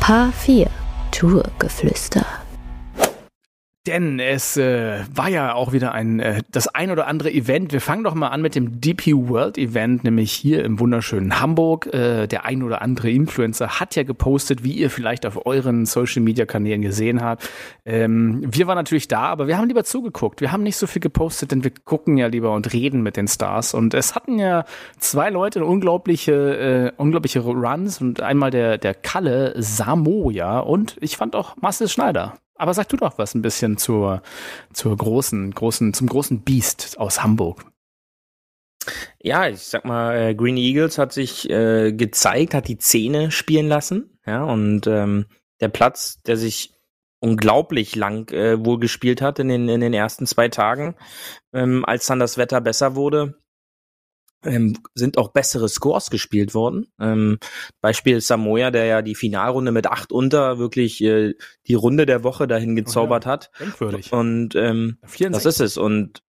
Paar 4 Tourgeflüster. Denn es äh, war ja auch wieder ein äh, das ein oder andere Event. Wir fangen doch mal an mit dem DP World Event, nämlich hier im wunderschönen Hamburg. Äh, der ein oder andere Influencer hat ja gepostet, wie ihr vielleicht auf euren Social Media Kanälen gesehen habt. Ähm, wir waren natürlich da, aber wir haben lieber zugeguckt. Wir haben nicht so viel gepostet, denn wir gucken ja lieber und reden mit den Stars. Und es hatten ja zwei Leute unglaubliche, äh, unglaubliche Runs und einmal der der Kalle Samoja und ich fand auch Marcel Schneider. Aber sag du doch was ein bisschen zur, zur großen, großen, zum großen Beast aus Hamburg. ja, ich sag mal, äh, Green Eagles hat sich äh, gezeigt, hat die Zähne spielen lassen, ja, und ähm, der Platz, der sich unglaublich lang äh, wohl gespielt hat in den, in den ersten zwei Tagen, ähm, als dann das Wetter besser wurde, ähm, sind auch bessere Scores gespielt worden. Ähm, Beispiel Samoa, der ja die Finalrunde mit acht unter wirklich äh, die Runde der Woche dahin gezaubert hat. Denkwürdig. Und ähm, 64. das ist es. Und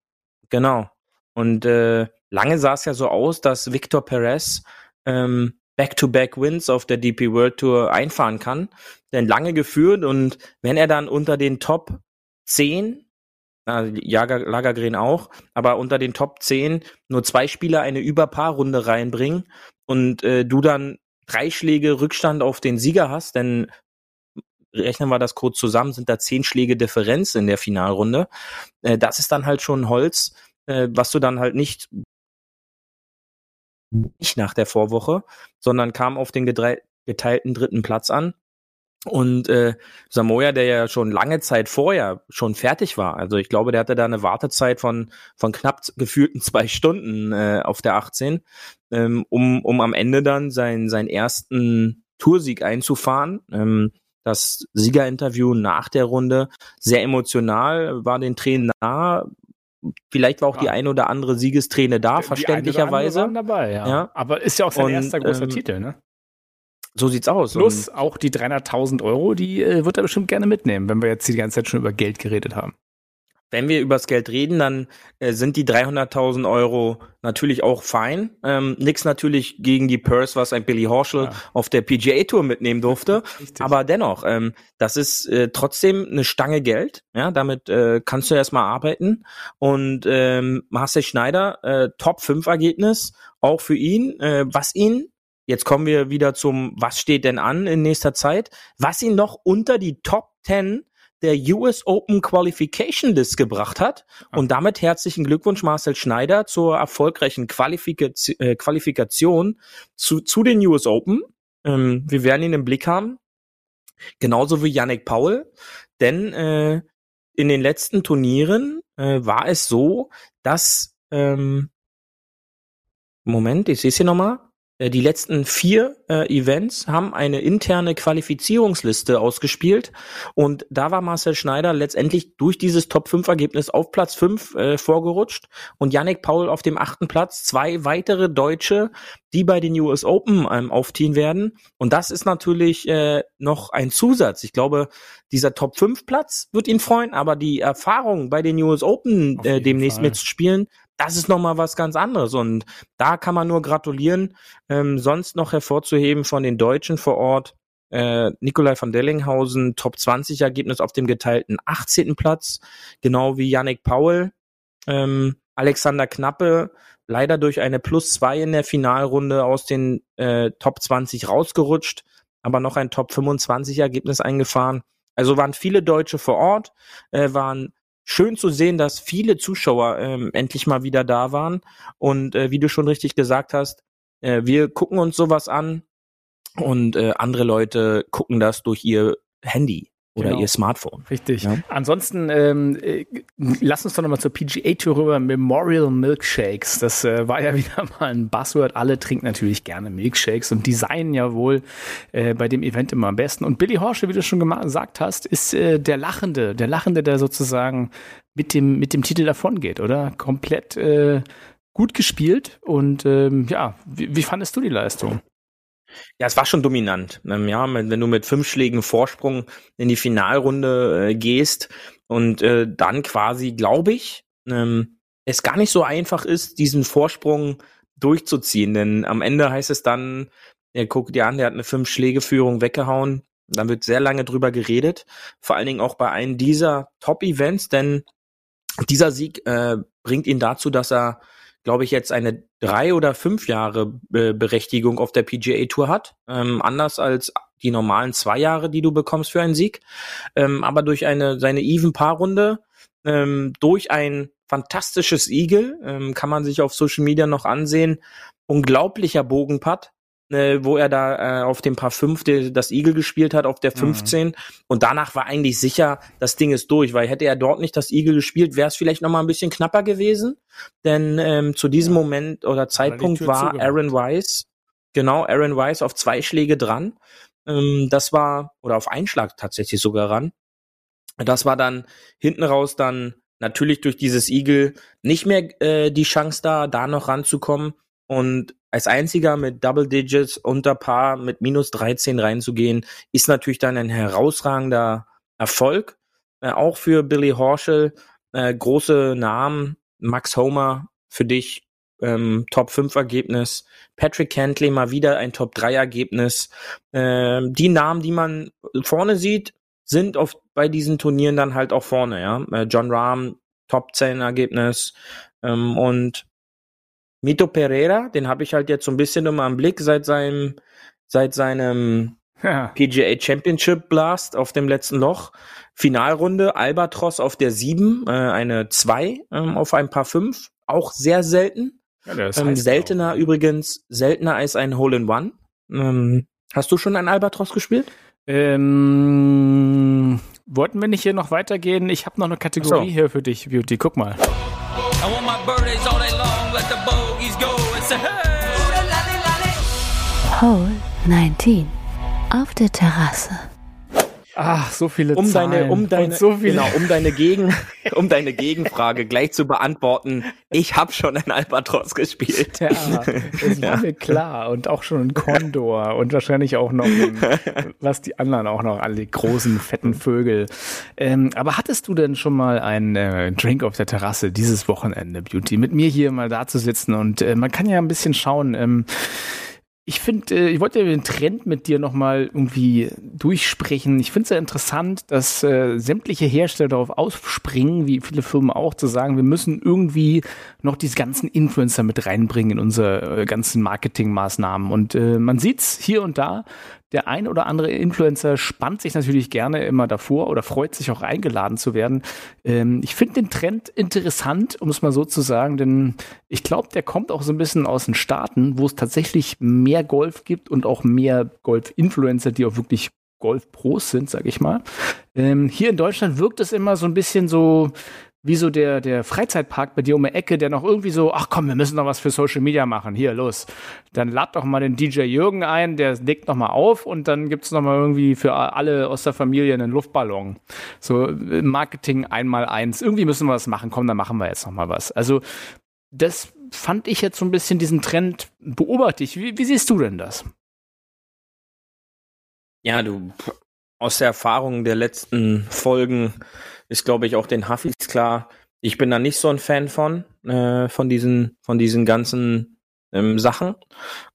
genau. Und äh, lange sah es ja so aus, dass Victor Perez ähm, Back-to-Back-Wins auf der DP World Tour einfahren kann. Denn lange geführt und wenn er dann unter den Top 10, na, Jager, Lagergren auch, aber unter den Top 10 nur zwei Spieler eine Überpaarrunde reinbringen und äh, du dann drei Schläge Rückstand auf den Sieger hast, denn rechnen wir das kurz zusammen, sind da zehn Schläge Differenz in der Finalrunde. Äh, das ist dann halt schon Holz, äh, was du dann halt nicht nicht nach der Vorwoche, sondern kam auf den geteilten dritten Platz an. Und äh, Samoa, der ja schon lange Zeit vorher schon fertig war, also ich glaube, der hatte da eine Wartezeit von von knapp gefühlten [LAUGHS] zwei Stunden äh, auf der 18, ähm, um um am Ende dann seinen seinen ersten Toursieg einzufahren. Ähm, das Siegerinterview nach der Runde sehr emotional, war den Tränen nah. Vielleicht war auch Ja. die ein oder andere Siegesträne da, Die verständlicherweise. dabei, ja. Ja. Aber ist ja auch sein Und, erster großer ähm, Titel, ne? So sieht's aus. Plus auch die 300.000 Euro, die äh, wird er bestimmt gerne mitnehmen, wenn wir jetzt die ganze Zeit schon über Geld geredet haben. wenn wir übers Geld reden, dann äh, sind die 300.000 Euro natürlich auch fein. Ähm, nix natürlich gegen die Purse, was ein Billy Horschel Ja. auf der PGA Tour mitnehmen durfte. [LAUGHS] Richtig. Aber dennoch, ähm, das ist äh, trotzdem eine Stange Geld. Ja, damit äh, kannst du erstmal arbeiten. Und ähm, Marcel Schneider, äh, Top 5 Ergebnis, auch für ihn, äh, was ihn Jetzt kommen wir wieder zum, was steht denn an in nächster Zeit? Was ihn noch unter die Top 10 der US Open Qualification List gebracht hat. Und damit herzlichen Glückwunsch Marcel Schneider zur erfolgreichen Qualifikation, äh, Qualifikation zu, zu den US Open. Ähm, wir werden ihn im Blick haben. Genauso wie Yannick Paul. Denn äh, in den letzten Turnieren äh, war es so, dass ähm, Moment, ich sehe es hier nochmal. Äh, die letzten vier äh, Events haben eine interne Qualifizierungsliste ausgespielt und da war Marcel Schneider letztendlich durch dieses Top-5-Ergebnis auf Platz 5 äh, vorgerutscht und Yannick Paul auf dem achten Platz. Zwei weitere Deutsche, die bei den US Open ähm, aufziehen werden. Und das ist natürlich äh, noch ein Zusatz. Ich glaube, dieser Top-5-Platz wird ihn freuen, aber die Erfahrung bei den US Open äh, demnächst Fall. mitzuspielen, das ist nochmal was ganz anderes. Und da kann man nur gratulieren. Ähm, sonst noch hervorzuheben von den Deutschen vor Ort. Äh, Nikolai van Dellinghausen, Top 20 Ergebnis auf dem geteilten 18. Platz, genau wie Yannick Paul. Ähm, Alexander Knappe, leider durch eine Plus 2 in der Finalrunde aus den äh, Top 20 rausgerutscht, aber noch ein Top 25 Ergebnis eingefahren. Also waren viele Deutsche vor Ort, äh, waren schön zu sehen, dass viele Zuschauer ähm, endlich mal wieder da waren. Und äh, wie du schon richtig gesagt hast, äh, wir gucken uns sowas an und äh, andere Leute gucken das durch ihr Handy oder Genau. ihr Smartphone. Richtig. Ja. Ansonsten, ähm, äh, lass uns doch nochmal zur PGA Tour rüber. Memorial Milkshakes. Das äh, war ja [LAUGHS] wieder mal ein Buzzword. Alle trinken natürlich gerne Milkshakes und designen ja wohl äh, bei dem Event immer am besten. Und Billy Horsche, wie du schon gesagt hast, ist äh, der Lachende, der Lachende, der sozusagen mit dem, mit dem Titel davongeht, oder? Komplett äh, gut gespielt. Und ähm, ja, wie, wie fandest du die Leistung? Ja, es war schon dominant. Ähm, ja, wenn du mit fünf Schlägen Vorsprung in die Finalrunde äh, gehst und äh, dann quasi, glaube ich, ähm, es gar nicht so einfach ist, diesen Vorsprung durchzuziehen. Denn am Ende heißt es dann, ja, guck dir an, der hat eine fünf Schläge Führung weggehauen. Dann wird sehr lange drüber geredet. Vor allen Dingen auch bei einem dieser Top-Events, denn dieser Sieg äh, bringt ihn dazu, dass er glaube ich, jetzt eine drei oder fünf Jahre äh, Berechtigung auf der PGA Tour hat. Ähm, anders als die normalen zwei Jahre, die du bekommst für einen Sieg. Ähm, aber durch eine seine Even-Paar-Runde, ähm, durch ein fantastisches Eagle, ähm, kann man sich auf Social Media noch ansehen. Unglaublicher Bogenputt, äh, wo er da äh, auf dem Paar 5 de, das Eagle gespielt hat, auf der 15. Und danach war eigentlich sicher, das Ding ist durch, weil hätte er dort nicht das Eagle gespielt, wäre es vielleicht noch mal ein bisschen knapper gewesen. Denn ähm, zu diesem Moment oder Zeitpunkt war zugemacht. Aaron Weiss, genau, Aaron Weiss auf zwei Schläge dran. Ähm, das war, oder auf einen Schlag tatsächlich sogar ran. Das war dann hinten raus dann natürlich durch dieses Eagle nicht mehr äh, die Chance da, da noch ranzukommen. Und als einziger mit Double Digits unter Paar mit minus 13 reinzugehen, ist natürlich dann ein herausragender Erfolg. Äh, auch für Billy Horschel, äh, große Namen, Max Homer für dich, ähm, Top 5 Ergebnis, Patrick Cantley mal wieder ein Top 3 Ergebnis. Ähm, die Namen, die man vorne sieht, sind auf, bei diesen Turnieren dann halt auch vorne, ja. Äh, John Rahm, Top 10 Ergebnis ähm, und Mito Pereira, den habe ich halt jetzt so ein bisschen immer im Blick seit seinem, seit seinem Ja. PGA Championship Blast auf dem letzten Loch. Finalrunde, Albatros auf der 7, äh, eine 2 ähm, auf ein paar 5. Auch sehr selten. Ja, das Ähm, heißt seltener auch. übrigens, seltener als ein Hole in One. Ähm, hast du schon ein Albatros gespielt? Ähm, wollten wir nicht hier noch weitergehen? Ich habe noch eine Kategorie so. hier für dich, Beauty. Guck mal. Hole 19. Auf der Terrasse. Ach, so viele um Zahlen. deine, um deine, so viele. genau, um deine Gegen, [LAUGHS] um deine Gegenfrage gleich zu beantworten. Ich habe schon ein Albatros gespielt. Ja, das war mir klar. Und auch schon ein Kondor und wahrscheinlich auch noch, ein, [LAUGHS] was die anderen auch noch, alle die großen, fetten Vögel. Ähm, aber hattest du denn schon mal einen äh, Drink auf der Terrasse dieses Wochenende, Beauty? Mit mir hier mal da zu sitzen und äh, man kann ja ein bisschen schauen, ähm, ich finde, äh, ich wollte den Trend mit dir nochmal irgendwie durchsprechen. Ich finde es sehr interessant, dass äh, sämtliche Hersteller darauf aufspringen, wie viele Firmen auch, zu sagen, wir müssen irgendwie noch diese ganzen Influencer mit reinbringen in unsere äh, ganzen Marketingmaßnahmen. Und äh, man sieht's hier und da. Der ein oder andere Influencer spannt sich natürlich gerne immer davor oder freut sich auch eingeladen zu werden. Ähm, ich finde den Trend interessant, um es mal so zu sagen, denn ich glaube, der kommt auch so ein bisschen aus den Staaten, wo es tatsächlich mehr Golf gibt und auch mehr Golf-Influencer, die auch wirklich Golf-Pros sind, sag ich mal. Ähm, hier in Deutschland wirkt es immer so ein bisschen so, wie so der, der Freizeitpark bei dir um die Ecke, der noch irgendwie so, ach komm, wir müssen noch was für Social Media machen. Hier, los. Dann lad doch mal den DJ Jürgen ein, der legt noch mal auf und dann gibt's noch mal irgendwie für alle aus der Familie einen Luftballon. So äh, Marketing einmal eins. Irgendwie müssen wir was machen. Komm, dann machen wir jetzt noch mal was. Also das fand ich jetzt so ein bisschen diesen Trend beobachte ich. Wie, wie siehst du denn das? Ja, du aus der Erfahrung der letzten Folgen ist, glaube ich, auch den Hafis klar. Ich bin da nicht so ein Fan von, äh, von diesen, von diesen ganzen ähm, Sachen.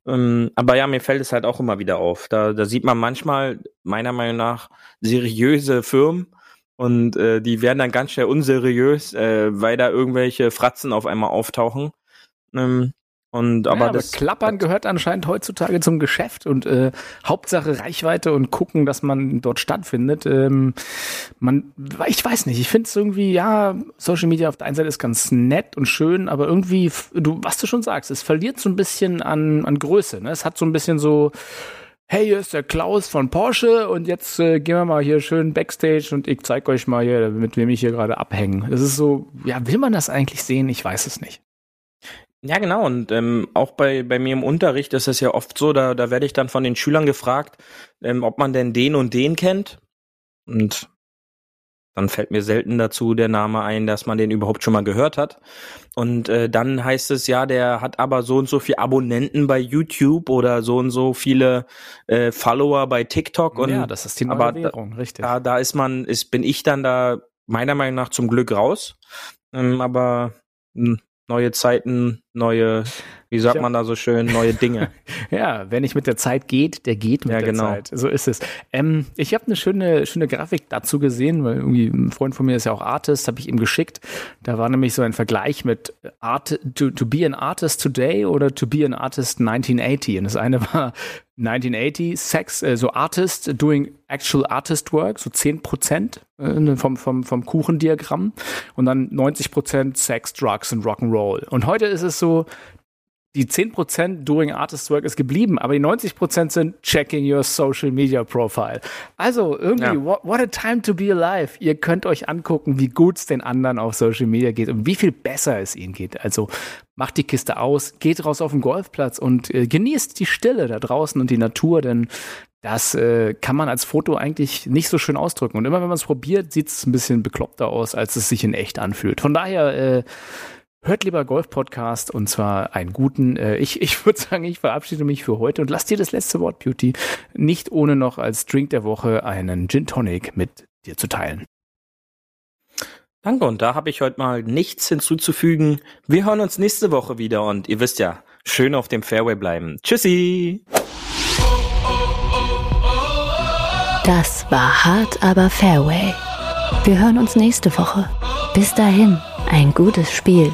Ähm, aber ja, mir fällt es halt auch immer wieder auf. Da, da sieht man manchmal, meiner Meinung nach, seriöse Firmen und äh, die werden dann ganz schnell unseriös, äh, weil da irgendwelche Fratzen auf einmal auftauchen. Ähm, und aber, ja, das Klappern gehört anscheinend heutzutage zum Geschäft und äh, Hauptsache Reichweite und gucken, dass man dort stattfindet. Ähm, man, ich weiß nicht, ich finde es irgendwie, ja, Social Media auf der einen Seite ist ganz nett und schön, aber irgendwie, du, was du schon sagst, es verliert so ein bisschen an, an Größe. Ne? Es hat so ein bisschen so, hey, hier ist der Klaus von Porsche und jetzt äh, gehen wir mal hier schön Backstage und ich zeig euch mal hier, mit wem ich hier gerade abhänge. Das ist so, ja, will man das eigentlich sehen? Ich weiß es nicht. Ja, genau. Und ähm, auch bei, bei mir im Unterricht ist es ja oft so, da, da werde ich dann von den Schülern gefragt, ähm, ob man denn den und den kennt. Und dann fällt mir selten dazu der Name ein, dass man den überhaupt schon mal gehört hat. Und äh, dann heißt es ja, der hat aber so und so viele Abonnenten bei YouTube oder so und so viele äh, Follower bei TikTok. Und, ja, das ist die neue aber Währung, richtig. Da, da ist man, ist, bin ich dann da meiner Meinung nach zum Glück raus. Ähm, aber mh, neue Zeiten, neue, wie sagt man da so schön, neue Dinge. [LAUGHS] Ja, wer nicht mit der Zeit geht, der geht mit Ja, der genau. Zeit. So ist es. Ähm, ich habe eine schöne, schöne Grafik dazu gesehen, weil irgendwie ein Freund von mir ist ja auch Artist, habe ich ihm geschickt. Da war nämlich so ein Vergleich mit Art, to, to be an artist today oder to be an artist 1980. Und das eine [LAUGHS] war 1980 Sex, äh, so Artist doing actual artist work, so 10 Prozent äh, vom, vom, vom Kuchendiagramm und dann 90 Prozent Sex, Drugs und Rock'n'Roll. Und heute ist es so, die 10% doing artist work ist geblieben, aber die 90% sind checking your social media profile. Also irgendwie, Ja. what, what a time to be alive. Ihr könnt euch angucken, wie gut es den anderen auf Social Media geht und wie viel besser es ihnen geht. Also macht die Kiste aus, geht raus auf den Golfplatz und äh, genießt die Stille da draußen und die Natur, denn das äh, kann man als Foto eigentlich nicht so schön ausdrücken. Und immer wenn man es probiert, sieht es ein bisschen bekloppter aus, als es sich in echt anfühlt. Von daher, äh, Hört lieber Golf-Podcast und zwar einen guten. Äh, ich ich würde [LAUGHS] sagen, ich verabschiede mich für heute und lass dir das letzte Wort, Beauty. Nicht ohne noch als Drink der Woche einen Gin Tonic mit dir zu teilen. Danke, und da habe ich heute mal nichts hinzuzufügen. Wir hören uns nächste Woche wieder und ihr wisst ja, schön auf dem Fairway bleiben. Tschüssi! Das war hart, aber Fairway. Wir hören uns nächste Woche. Bis dahin, ein gutes Spiel